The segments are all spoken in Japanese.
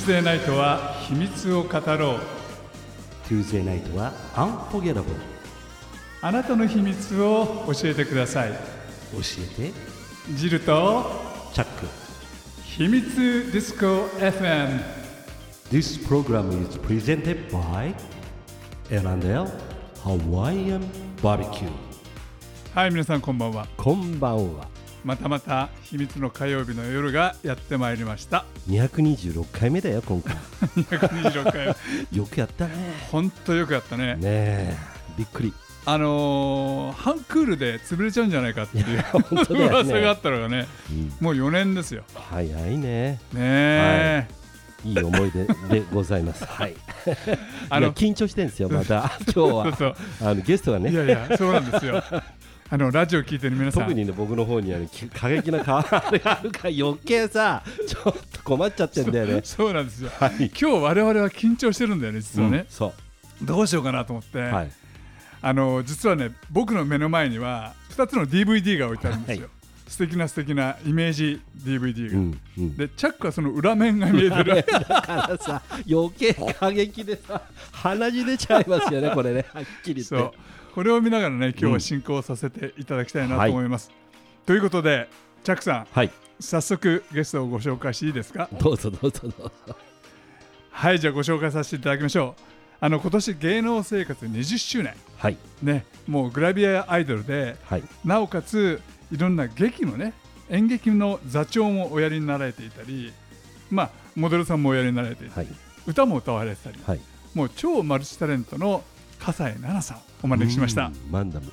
Tuesday ナイトは秘密を語ろう Tuesday ナイトは Unforgettable あなたの秘密を教えてください教えてジルとチャック秘密ディスコ FM This program is presented by L&L Hawaiian Barbecue はい皆さんこんばんはこんばんはまたまた秘密の火曜日の夜がやってまいりました。226回目だよ今回。226回 よくやったね。本当よくやったね。ねえ。びっくり。あのー、ハンクールで潰れちゃうんじゃないかっていう本当だよね。噂があったのがねうん。もう4年ですよ。早いね。ねえ、い。い思い出でございます。はい。あの緊張してんですよまた。今 日そうはそう。あのゲストがね。いやいやそうなんですよあのラジオ聞いてる皆さん。特にね僕の方にはねき過激な顔があるから余計さちょっと困っちゃってんだよね。そうなんですよ。はい。今日我々は緊張してるんだよね実はね。うん、そどうしようかなと思って、うはい。あの実はね僕の目の前には2つの DVD が置いてあるんですよ、はい。素敵な素敵なイメージ DVD が、うんうん。でチャックはその裏面が見えてる。だからさ余計過激でさ鼻血出ちゃいますよねこれね。はっきり言ってこれを見ながらね今日は進行させていただきたいなと思います、ということでチャックさんはい。早速ゲストをご紹介していいですか？どうぞどうぞどうぞ。はいじゃあご紹介させていただきましょう。あの今年芸能生活20周年。はい。ねもうグラビアアイドルではい。なおかついろんな劇のね演劇の座長もおやりになられていたりまあモデルさんもおやりになられていたり、はい。歌も歌われてたり、はい。もう超マルチタレントの笠井奈々さんお招きしました。うんマンダム。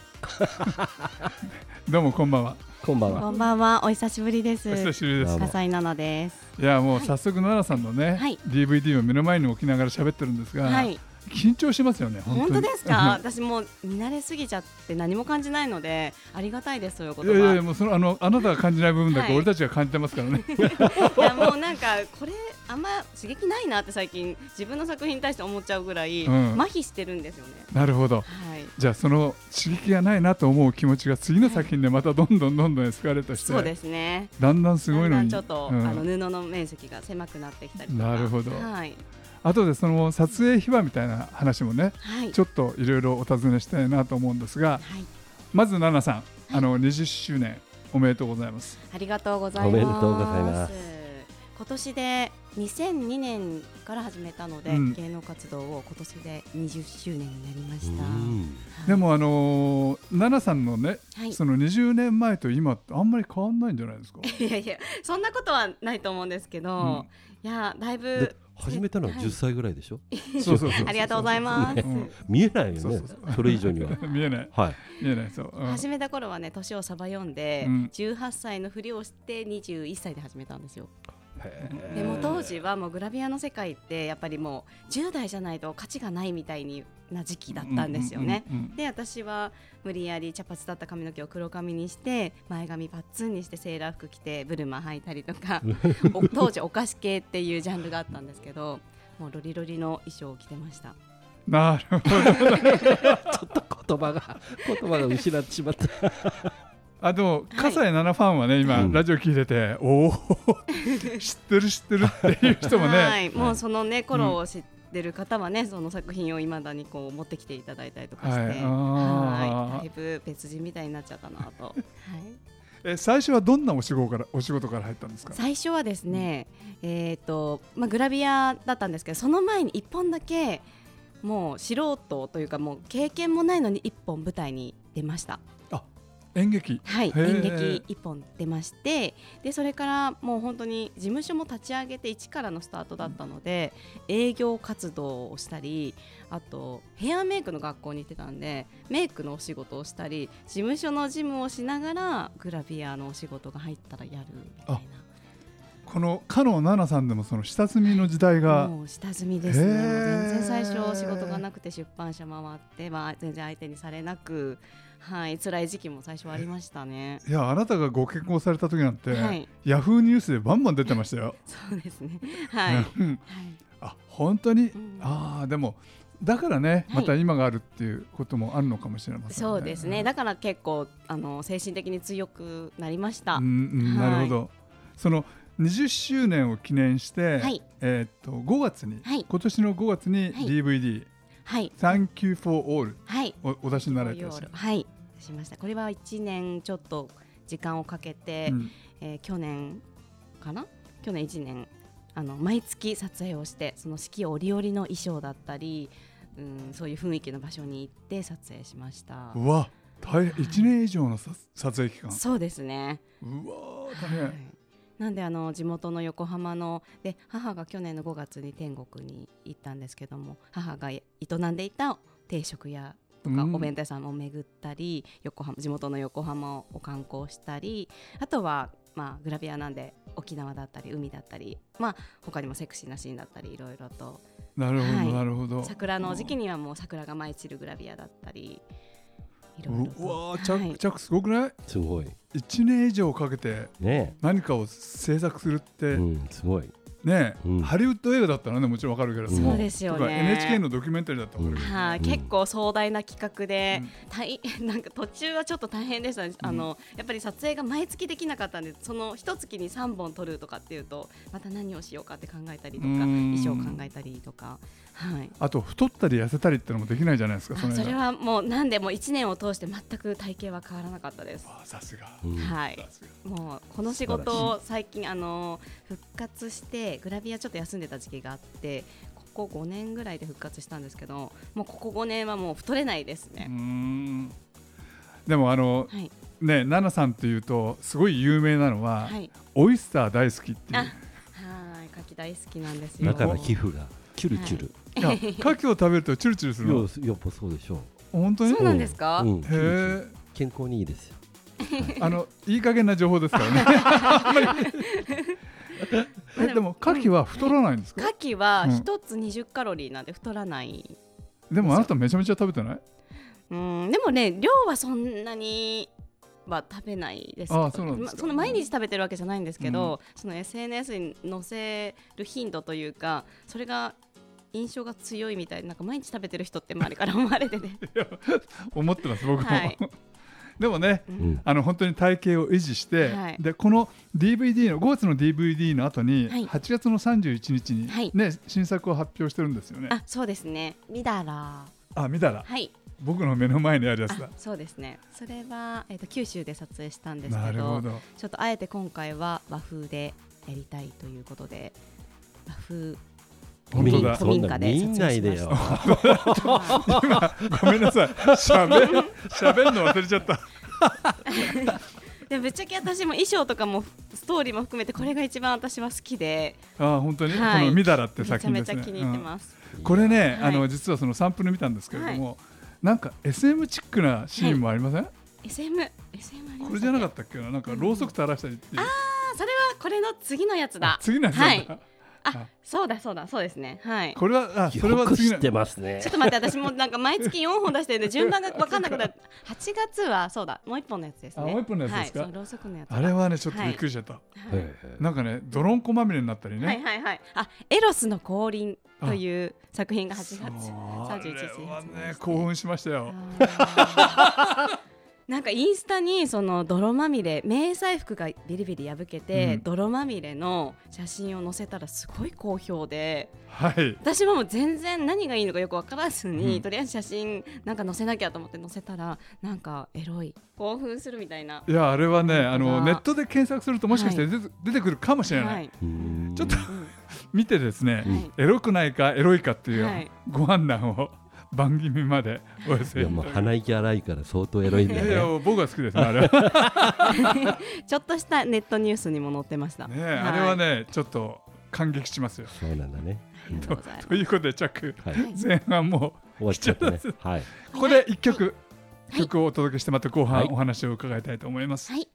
どうもこんばんは。こんばんは。こんばんは、お久しぶりです。お久しぶりです。笠井奈々です。いやもう早速奈々さんのね、はい。DVD を目の前に置きながら喋ってるんですが、はい、緊張しますよね本当ですか？私もう見慣れすぎちゃって何も感じないので、ありがたいですそういうことが。いやいやもうそのあのあなたが感じない部分だけはい俺たちが感じてますからね、いやもうなんかこれあんま刺激ないなって最近自分の作品に対して思っちゃうぐらい、うん麻痺してるんですよね。なるほどはい。じゃあその刺激がないなと思う気持ちが次の作品でまたどんどんどんどんエスカレートしてそうですね。だんだんすごいのにだんだんちょっと、うんあの布の面積が狭くなってきたりとか。なるほどはい。後でその撮影秘話みたいな話もねはい。ちょっといろいろお尋ねしたいなと思うんですがはい。まず奈々さんあの20周年おめでとうございます。ありがとうございます。おめでとうございます。今年で2002年から始めたので、うん。芸能活動を今年で20周年になりました。うん。はい。で、もあのー奈々さんのねはい、その20年前と今ってあんまり変わんないんじゃないですか？いやいやそんなことはないと思うんですけど、いやだいでぶ始めたのははい。10歳ぐらいでしょ？そうそうそう。ありがとうございます。うん。見えないよねそれ以上には。見えない。はい。見えないそう、うん。始めた頃はね年をさば読んで、うん。18歳のふりをして21歳で始めたんですよ。へでも当時はもうグラビアの世界ってやっぱりもう10代じゃないと価値がないみたいにな時期だったんですよね。うんうんうんで私は無理やり茶髪だった髪の毛を黒髪にして前髪パッツンにしてセーラー服着てブルマ履いたりとか お当時お菓子系っていうジャンルがあったんですけどもうロリロリの衣装を着てました。なるほど。ちょっと言葉が言葉が失ってしまったあでも葛西奈々ファンはね今、うん。ラジオ聞いてておお知ってる知ってるっていう人もね、はい、もうそのね頃を知ってる方はね、その作品をいまだにこう持ってきていただいたりとかして、はい。はい。だいぶ別人みたいになっちゃったなと、はい、え最初はどんなお仕事からお仕事から入ったんですか？最初はですね、えっ、とまあグラビアだったんですけどその前に一本だけもう素人というかもう経験もないのに一本舞台に出ました演劇。はい演劇一本出ましてでそれからもう本当に事務所も立ち上げて一からのスタートだったので営業活動をしたりあとヘアメイクの学校に行ってたんでメイクのお仕事をしたり事務所の事務をしながらグラビアのお仕事が入ったらやるみたいこの加納奈々さんでもその下積みの時代ながもう下積みですね全然最初仕事がなくて出版社回って、まあ、全然相手にされなくはい辛い時期も最初はありましたね。いやあなたがご結婚された時なんて、はいヤフーニュースでバンバン出てましたよ。そうですね。はい。うんはい。あ本当に、んああでもだからね、はいまた今があるっていうこともあるのかもしれませんね。そうですね。だから結構あの精神的に強くなりました。うんうんはいなるほど。その20周年を記念して、はい。えーっと5月に、はい。今年の5月にはい。DVD、はい。Thank you for all はい。をお出しになられて。はい。しました。これは1年ちょっと時間をかけて、うん。えー去年かな？去年1年あの毎月撮影をしてその四季折々の衣装だったり、うん、そういう雰囲気の場所に行って撮影しました。うわ大変。1年以上のさ撮影期間。そうですね、うわー大変、はいなんであの地元の横浜ので母が去年の5月に天国に行ったんですけども母が営んでいた定食屋とかうんお弁当屋さんを巡ったり、横浜地元の横浜を観光したりあとはまあグラビアなんで沖縄だったり海だったりまあ他にもセクシーなシーンだったりいろいろと。なるほど、はい。なるほど。桜の時期にはもう桜が舞い散るグラビアだったりいろいろと。うわー着,、はい。着すごくない？すごい ?1 年以上かけてね。何かを制作するって、うんすごい。ね、うん。ハリウッド映画だったらねもちろんわかるけれどもそうですよね。NHK のドキュメンタリーだったらわかるけど、はい、うん。結構壮大な企画でうん、大 なんか途中はちょっと大変でしたね、あのやっぱり撮影が毎月できなかったんでその一月に3本撮るとかっていうとまた何をしようかって考えたりとかうん。衣装を考えたりとか、はい、あと太ったり痩せたりってのもできないじゃないですかあそれはもうなんでも1年を通して全く体型は変わらなかったです。さすが、うん。はい。もうこの仕事を最近あの復活してグラビアちょっと休んでた時期があってここ5年ぐらいで復活したんですけどもうここ5年はもう太れないですね。ん。でもあのはい、ね奈々さんというとすごい有名なのは、はい。オイスター大好きっていう。あはい、牡蠣大好きなんですよ。だから皮膚がキュルキュル、いや 牡蠣を食べるとチュルチュルするの？いややっぱそうでしょう。本当に？そうなんですか？うん、へ健康にいいですよ。え あのいい加減な情報ですからね。えでも牡蠣は太らないんですか、牡蠣はうん。一つ20カロリーなんで太らない。でもあなためちゃめちゃ食べてない？うん、でもね量はそんなには食べないですけど。あそまその毎日食べてるわけじゃないんですけど、その SNS に載せる頻度というかそれが印象が強いみたいでなんか毎日食べてる人って周りから思われてね、思ってます僕も、はい。でもねううん。んあの本当に体型を維持して、はい。でこの DVD の5月の DVD の後に、はい。8月の31日に、はい。ね新作を発表してるんですよね。あそうですね。ミダラ。あ見たらはい。僕の目の前にあるやつだ。あ。そうですね。それは、えー、と九州で撮影したんですけどなるほど。ちょっとあえて今回は和風でやりたいということで和風本当だ。古民家でそんな見ないでよ。ごめんなさい。喋る喋るの忘れちゃった。でぶっちゃけ私も衣装とかもストーリーも含めてこれが一番私は好きで。あ本当に、はい。このミダラってめちゃ作品ですね。めちゃ気に入ってうん。ます、これね、はい。あの実はそのサンプル見たんですけれども、なんか SM チックなシーンもありません？SM SM ありましたこれじゃなかっったっけな、なんかろうそく垂らしたりっていう。けあそれはこれの次のやつだ。次のやつだ。はいあそうだそうだそうですね。はい。これはあそれよは次ってますね。ちょっと待って私もなんか毎月4本出してるんで順番が分かんなくなって8月はそうだもう一本のやつですね。あもう一本のやつですか？はい、ろうそくのやつだ。あれはねちょっとびっくりしちゃった。はい。はい。なんかね泥んこまみれになったりね。はいはいはい。あエロスの降臨という作品が8月そう。あ31日にれはね興奮しましたよ。なんかインスタにその泥まみれ迷彩服がビリビリ破けて、うん。泥まみれの写真を載せたらすごい好評で。はい。私ももう全然何がいいのかよく分からずに、うん。とりあえず写真なんか載せなきゃと思って載せたらなんかエロい興奮するみたいな。いやあれはねあのネットで検索するともしかして出て,、出てくるかもしれない。はい、うんちょっとうん。見てですね、はい。エロくないかエロいかっていう、はい。ご判断を番組までお寄せいやもう鼻息荒いから相当エロいんいやいやだよね僕は好きですねあれは。ちょっとしたネットニュースにも載ってました。ねあれはねちょっと感激しますよ。そうなんだね。とということでチャック。はい。前半も終わっちゃったね。はい。ここで一曲、はい曲をお届けしてまた後半はい。お話を伺いたいと思います。はい。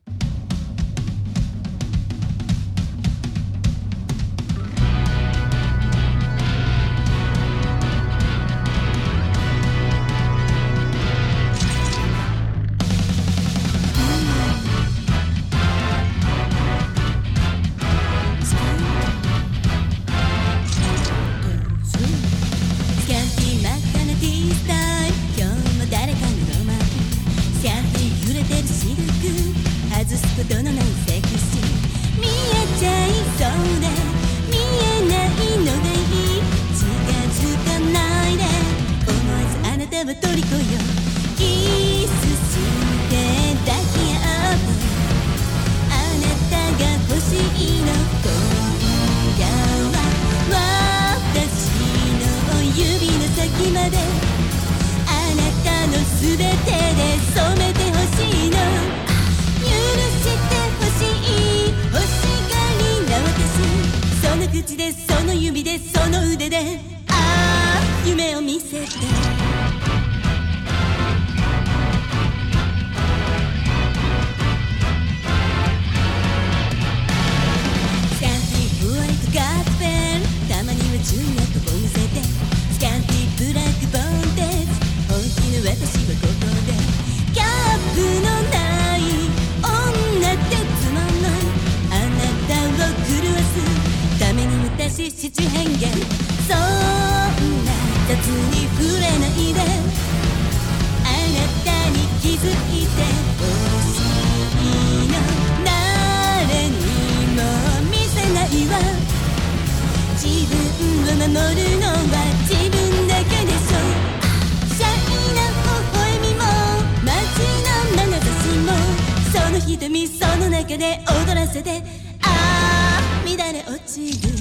めに私七変化そんな雑に触れないであなたに気づいてほしいの誰にも見せないわ自分を守るのは自分だけでしょシャイな微笑みも街の眼差しもその瞳その中で踊らせてああ乱れ落ちる。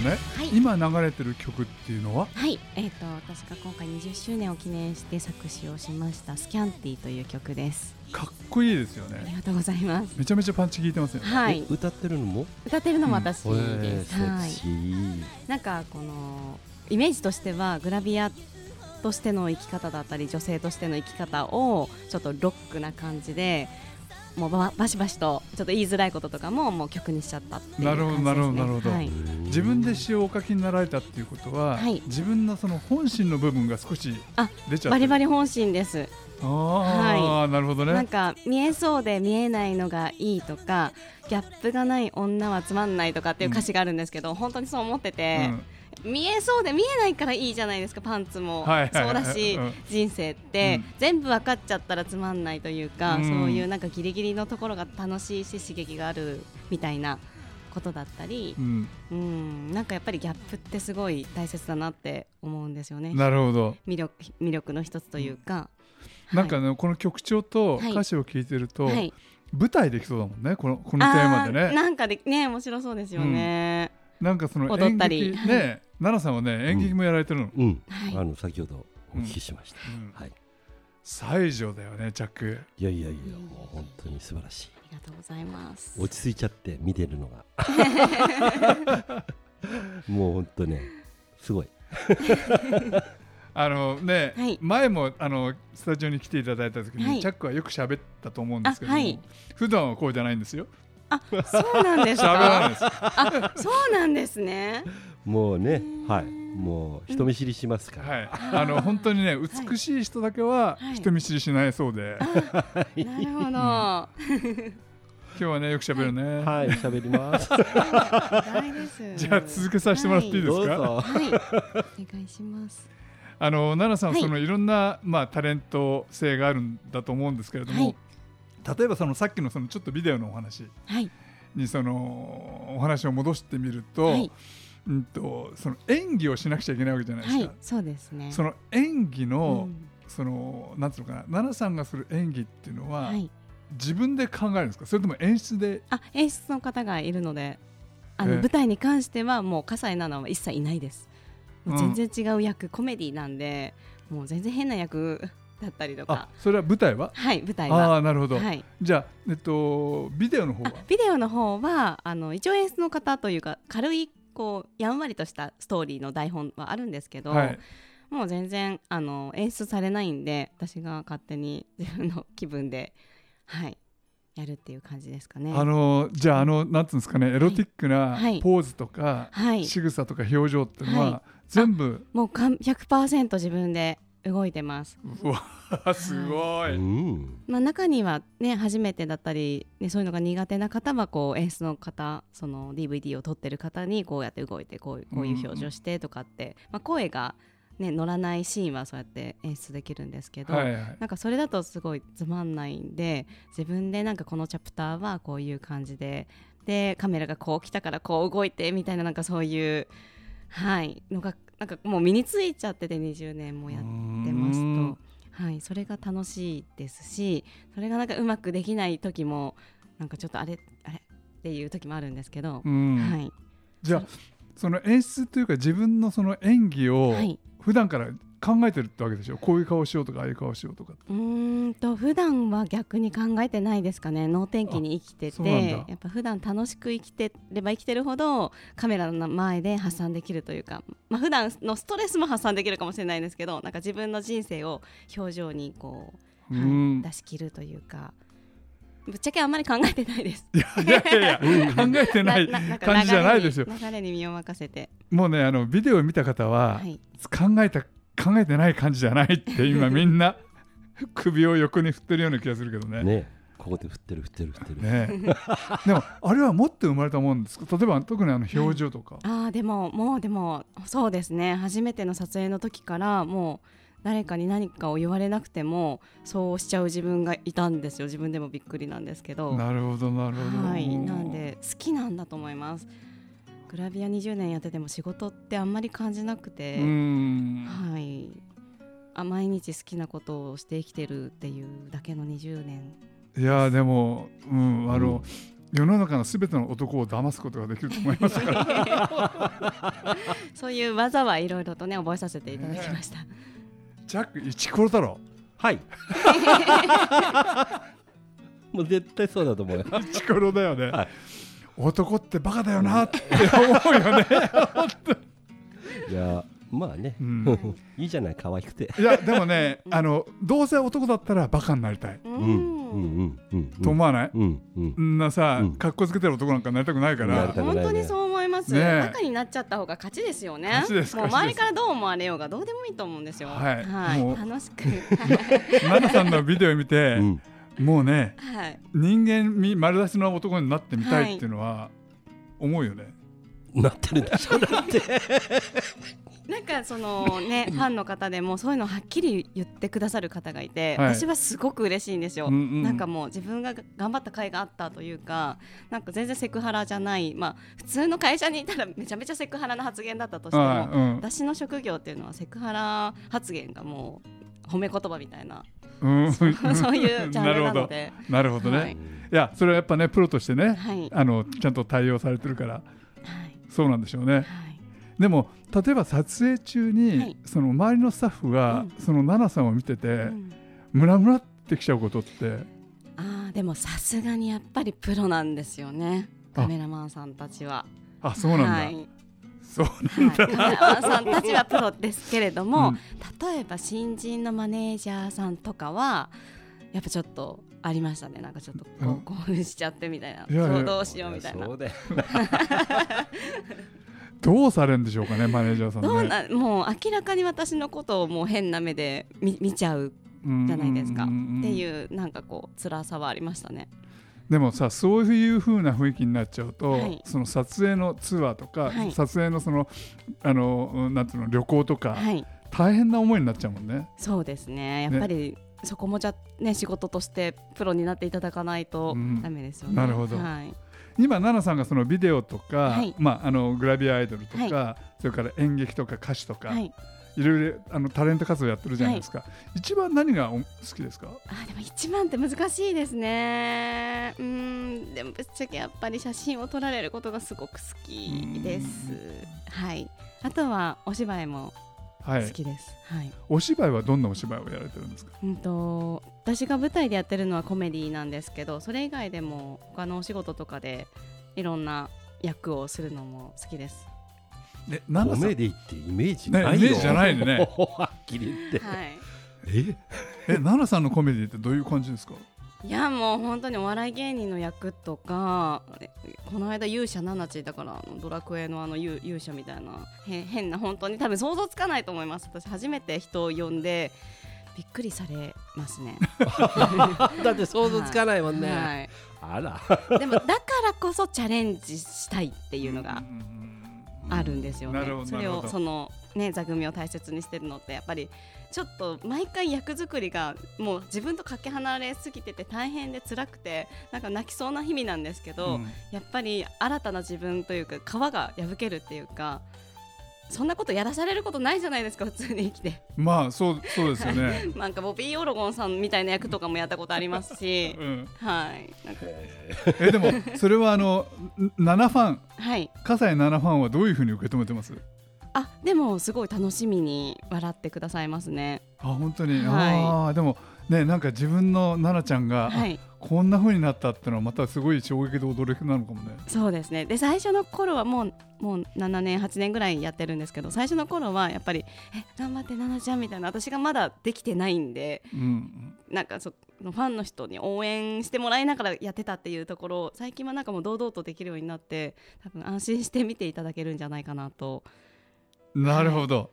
んね、はい。今流れてる曲っていうのは？はい、えっ、と私が今回20周年を記念して作詞をしました「スキャンティ」という曲です。かっこいいですよありねがとうございます。めちゃめちゃパンチ効いてますよね、はい、歌ってるのも？歌ってるのも私へです。えセはい、クシー。なんかこのイメージとしてはグラビアとしての生き方だったり女性としての生き方をちょっとロックな感じでもうばバシバシとちょっと言いづらいこととかももう曲にしちゃったっていうなるほど感じです、ね、なるほどなるほどはい、自分で詩をお書きになられたっていうことは、はい。自分のその本心の部分が少しあ出ちゃってバリバリ本心です。ああ、なるほどね。なんか見えそうで見えないのがいいとかギャップがない女はつまんないとかっていう歌詞があるんですけど、本当にそう思ってて、見えそうで見えないからいいじゃないですかパンツも、そうだし、うん。人生って、うん。全部分かっちゃったらつまんないというか、うん。そういうなんかギリギリのところが楽しいし刺激があるみたいなことだったり。う、ん。うん、なんかやっぱりギャップってすごい大切だなって思うんですよね。なるほど。魅力魅力の一つというか、なんかね、この曲調とはい。歌詞を聞いてると、はい、舞台できそうだもんねこのこのテーマでね。なんかでね面白そうですよね、なんかその踊ったり。演劇ね奈々さんはね演劇もやられてるの、うん、はい。あの先ほどお聞きしました、うん。はい。西条だよねジャック。いやいやいやもう本当に素晴らしい。ありがとうございます。落ち着いちゃって見てるのが。もう本当ねすごい。あのね、はい。前もあのスタジオに来ていただいた時に、はい。チャックはよく喋ったと思うんですけどはい。普段はこうじゃないんですよあそうなんです喋らないかですそうなんですね。もうねはい。もう人見知りしますから、はい。あの本当にね美しい人だけははい。人見知りしないそうで、なるほど。今日はねよく喋るね、はい。喋ります。大です。じゃあ続けさせてもらっていいですか、どうぞ。はい。お願いします。あの奈々さん、はい。そのいろんな、まあ、タレント性があるんだと思うんですけれども、はい例えばそのさっきのそのちょっとビデオのお話。はい。にそのお話を戻してみると,、はい。うん、とその演技をしなくちゃいけないわけじゃないですか。はいそうですね。その演技の、うん。そのなんつうのかな奈々さんがする演技っていうのは、はい。自分で考えるんですか？それとも演出で？あ演出の方がいるのであのええ。舞台に関してはもう葛西奈々は一切いないです。もううん全然違う役、コメディなんでもう全然変な役だったりとあかそれは舞台は？はい舞台あは。あなるほど、はい。じゃあ、えっと、ビデオの方は？あビデオの方はあの一応演出の方というか軽いこうやんわりとしたストーリーの台本はあるんですけど、はい。もう全然あの演出されないんで私が勝手に 自分の気分ではいやるっていう感じですかね。あのじゃああのなんつうんですかねエロティックなはい。ポーズとか、はい。仕草とか表情っていうのは、はい。全部？もうかん100%自分で動いてます。うわすごい、うん。まあ、中にはね初めてだったり、ね、そういうのが苦手な方はこう演出の方その DVD を撮ってる方にこうやって動いてこうこういう表情してとかって、まあ、声がね、乗らないシーンはそうやって演出できるんですけど、はいはい。なんかそれだとすごいつまんないんで自分でなんかこのチャプターはこういう感じででカメラがこう来たからこう動いてみたいななんかそういうはいのがなんかもう身についちゃってて20年もやってますうん。と、はい、それが楽しいですしそれがなんかうまくできない時もなんかちょっとあれあれっていう時もあるんですけど、うん。はい。じゃあその演出というか自分のその演技をはい。普段から考えてるってわけでしょ。こういう顔しようとかああいう顔しようとかうーんと普段は逆に考えてないですかね。能天気に生きてて。やっぱ普段楽しく生きてれば生きてるほどカメラの前で発散できるというか、まあ普段のストレスも発散できるかもしれないんですけどなんか自分の人生を表情にこう、はいうん出し切るというか。ぶっちゃけあんまり考えてないです。いやいやいや 考えてない感じじゃないですよ。流れに流れに身を任せて、もうねあのビデオを見た方は、はい、考えた考えてない感じじゃないって今みんな 首を横に振ってるような気がするけどね。ね。ねここで振ってる振ってる振ってる。でもあれは持って生まれたもんですか？例えば特にあの表情とか、あーでももうでもそうですね。初めての撮影の時からもう誰かに何かを言われなくてもそうしちゃう自分がいたんですよ。自分でもびっくりなんですけど。なるほどなるほど。はい。なんで好きなんだと思います。グラビア20年やってても仕事ってあんまり感じなくうて、ん。はいあ毎日好きなことをして生きてるっていうだけの20年。いやでも、うん、あの、うん世の中のすべての男を騙すことができると思いますから。そういう技はいろいろとね覚えさせていただきました、ジャック一コロ太郎。はい。もう絶対そうだと思うよ。一コロだよね、はい。男ってバカだよなって思うよね、いやまあね、うん。いいじゃない可愛くて。いやでもねあのどうせ男だったらバカになりたい、うん。うんうんと思わない、うんうん。んなさ、うん。かっこつけてる男なんかになりたくないから。ね。本当にそう思います、バカになっちゃった方が勝ちですよね。勝ちですもう勝ちです。周りからどう思われようがどうでもいいと思うんですよ。はい。もう楽しく。奈々さんのビデオ見て、うん。もうねはい。人間味丸出しの男になってみたいっていうのは思うよね、なってるでしょだって。なんかそのね ファンの方でもそういうのをはっきり言ってくださる方がいて、はい。私はすごく嬉しいんですよ、うんうん。なんかもう自分が頑張った甲斐があったというかなんか全然セクハラじゃないまあ普通の会社にいたらめちゃめちゃセクハラな発言だったとしても、はいうん。私の職業っていうのはセクハラ発言がもう褒め言葉みたいなうん、そういうジャンルなので。なるほど。ね、はい。い、やそれはやっぱねプロとしてね、はい。あのちゃんと対応されてるから。はいそうなんでしょうね。はい。でも例えば撮影中に、はい。その周りのスタッフが、うん。その奈々さんを見てて、うん。ムラムラってきちゃうことって。あーでもさすがにやっぱりプロなんですよね。あ。カメラマンさんたちは。あそうなんだ、はい。そうはい、カメラマンさんたちはプロですけれども、うん。例えば新人のマネージャーさんとかはやっぱちょっとありましたね。なんかちょっとこう、うん興奮しちゃってみたいな。いやいや。そうどうしようみたいな。どうされるんでしょうかねマネージャーさんね。どうなもう明らかに私のことをもう変な目で見見ちゃうじゃないですか、ってういうなんかこう辛さはありましたね。でもさそういう風な雰囲気になっちゃうと、はい。その撮影のツアーとか、はい。撮影のそのあのうんなんていうの旅行とか、はい。大変な思いになっちゃうもんね。そうですね。やっぱり、そこもじゃね仕事としてプロになっていただかないとうん。ダメですよね。なるほど。はい、今奈々さんがそのビデオとか、はい。まあ、あのグラビアアイドルとか、はそれから演劇とか歌手とか、はい。い、ろいろあのタレント活動やってるじゃないですか、一番何がお好きですか？あでも一番って難しいですね。うーん。でもぶっちゃけやっぱり写真を撮られることがすごく好きです。はい。あとはお芝居もはい好きです。はい、お芝居はどんなお芝居をやられてるんですか？うんと私が舞台でやってるのはコメディなんですけどそれ以外でも他のお仕事とかでいろんな役をするのも好きです。えコメディってイメージないよ、ねイメージじゃないね。はっきり言って、はい。え？え奈々さんのコメディってどういう感じですか？いやもう本当にお笑い芸人の役とかえこの間勇者ナナチだからあのドラクエのあの勇勇者みたいなへ変な本当に多分想像つかないと思います。私初めて人を呼んでびっくりされますね。だって想像つかないもんね、はい。あら。でもだからこそチャレンジしたいっていうのがあるんですよね。それをそのね座組を大切にしてるのってやっぱりちょっと毎回役作りがもう自分とかけ離れすぎてて大変で辛くてなんか泣きそうな日々なんですけど、うん。やっぱり新たな自分というか皮が破けるっていうかそんなことやらされることないじゃないですか普通に生きて。まあそうそうですよね。なんかボビー・オロゴンさんみたいな役とかもやったことありますし。うん、はい。なんかえでもそれはあの7ファン。はい。葛西7ファンはどういうふうに受け止めてます？あでもすごい楽しみに笑ってくださいますね。あ本当に、はい。ああでもねなんか自分の奈々ちゃんが、はい。あこんな風になったってのはまたすごい衝撃で驚きなのかもね。そうですね。で最初の頃はもうもう7年8年ぐらいやってるんですけど最初の頃はやっぱり「え頑張って奈々ちゃん」みたいな私がまだできてないんでうん、なんかそのファンの人に応援してもらいながらやってたっていうところを最近はなんかもう堂々とできるようになって多分安心して見ていただけるんじゃないかなとなるほど。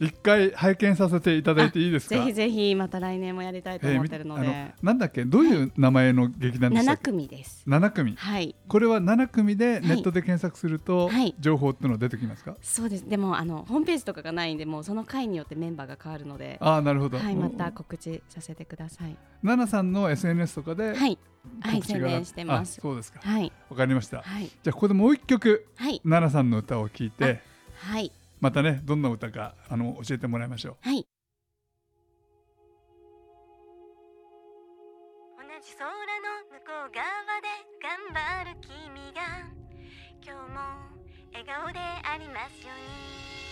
一回拝見させていただいていいですか？ぜひぜひまた来年もやりたいと思ってるので、えーのなんだっけ？どういう名前の劇団でしたっ7け？組です。七組。はい。これは7組でネットで検索すると、はい。情報っていうの出てきますか？そうです。でもあのホームページとかがないんでもうその回によってメンバーが変わるので。ああなるほど。はいまた告知させてください。奈々さんの SNS とかではい。はい宣伝してます。あそうですか。はい。わかりました。はい。じゃあここでもう一曲。はい。奈々さんの歌を聞いて。はいまたねどんな歌かあの教えてもらいましょう。はい同じ空の向こう側で頑張る君が今日も笑顔でありますように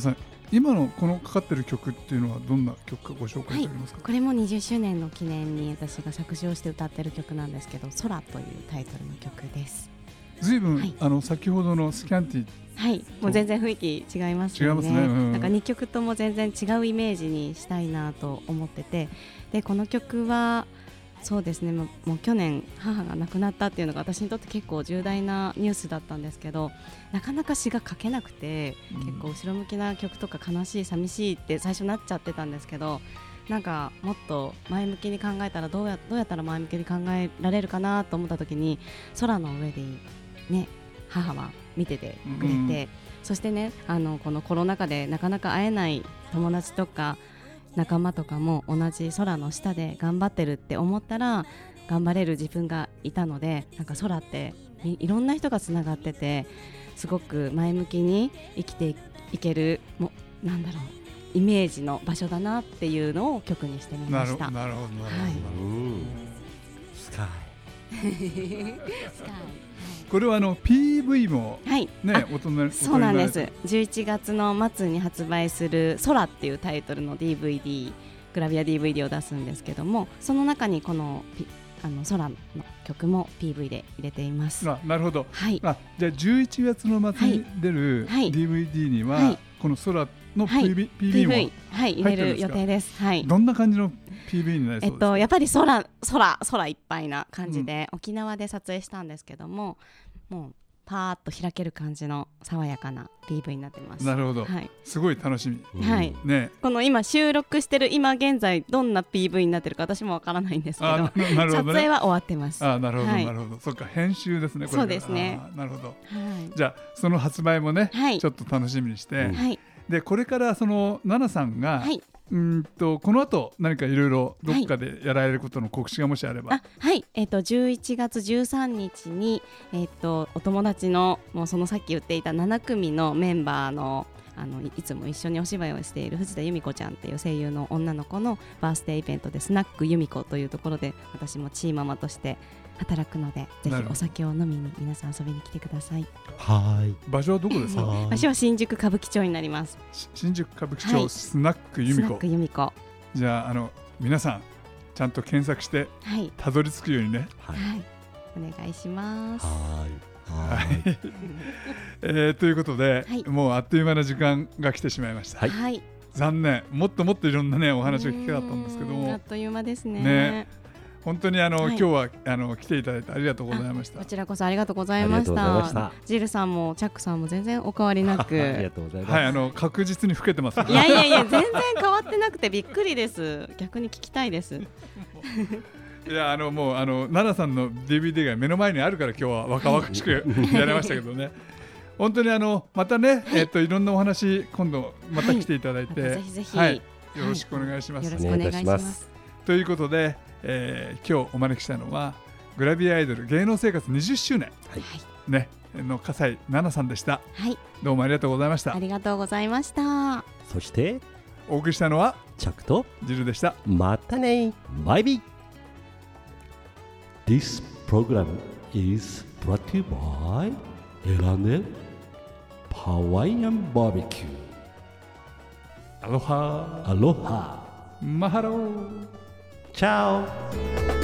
そうえっと奈々さん今のこのかかってる曲っていうのはどんな曲かご紹介いただけますか、これも20周年の記念に私が作詞をして歌ってる曲なんですけど「空」というタイトルの曲です。ずいぶん、はい。あの先ほどのスキャンティはいもう全然雰囲気違いますよね。違いますね。うんなんか2曲とも全然違うイメージにしたいなと思ってて。でこの曲はそうですね。もう去年母が亡くなったっていうのが私にとって結構重大なニュースだったんですけどなかなか詩が書けなくてうん。結構後ろ向きな曲とか悲しい寂しいって最初なっちゃってたんですけどなんかもっと前向きに考えたらどうやどうやったら前向きに考えられるかなと思った時に空の上でね母は見ててくれて、うん。そしてねあのこのコロナ禍でなかなか会えない友達とか仲間とかも同じ空の下で頑張ってるって思ったら頑張れる自分がいたのでなんか空っていいろんな人がつながっててすごく前向きに生きていけるもなんだろうイメージの場所だなっていうのを曲にしてみました。なるほどなるほど、はい これはあの PV もはい、ねあお隣そうなんです。お隣11月の末に発売する「空」っていうタイトルの DVD グラビア DVD を出すんですけどもその中にこのピあの空の曲も PV で入れています。あなるほど。はい、あじゃあ11月の末に出るはい。DVD には、はい。この空のはい。PV,、PV も PV はい。入れる予定です。はい。どんな感じの PV になりえっとやっぱり空空空いっぱいな感じで、沖縄で撮影したんですけども、もうパーッと開ける感じの爽やかな PV になってます。なるほど、はい。すごい楽しみはい。ねこの今収録してる今現在どんな PV になってるか私もわからないんですけど、あななる撮ほどね影は終わってます。はあなるほど、はいなるほどそっか編集ですねそうですねあなるほどい。じゃあその発売もね、はいちょっと楽しみにして、うんはい。でこれからその奈々さんが、はい。うんとこの後何かいろいろどっかでやられることの告知がもしあれば、あはい、えっ、と11月13日にえっ、とお友達のもうそのさっき言っていた7組のメンバーのあのいいつも一緒にお芝居をしている藤田由美子ちゃんっていう声優の女の子のバースデーイベントでスナック由美子というところで私もチーママとして働くのでぜひお酒を飲みに皆さん遊びに来てください。はーい。場所はどこですか？はーい私は新宿歌舞伎町になります。し新宿歌舞伎町、はい。スナック由美子スナック由美子。はじゃああの皆さんちゃんと検索してい。たどり着くようにね、ははい。いお願いします。はーい。はーい。えーということで、はい。もうあっという間な時間が来てしまいました、はい。はい。残念。もっともっといろんなねお話を聞きたかったんですけども。あっという間ですね。ね本当にあの、はい今日はあの来ていただいてありがとうございましたこちらこそありがとうございましたた。ジルさんもチャックさんも全然お変わりなく。ありがとうございますはいあの確実に老けてますいやいやいや全然変わってなくてびっくりです。逆に聞きたいです。いやあのもうあの奈々さんの DVD が目の前にあるから今日は若々しくやりましたけどね。本当にあのまたね、えっといろんなお話今度また来ていただいて、またぜひぜひはい、よろしくお願いします。よろしくお願いします。ということで、えー今日お招きしたのはグラビアアイドル芸能生活20周年はいねの笠井奈々さんでした。はいどうもありがとうございましたあ。りがとうございました。そしてお送りしたのはチャックとジルでした。またねバイビー This program is brought to you by エラネハワイアンバーベキュアロハーアロハマハロー。チャオ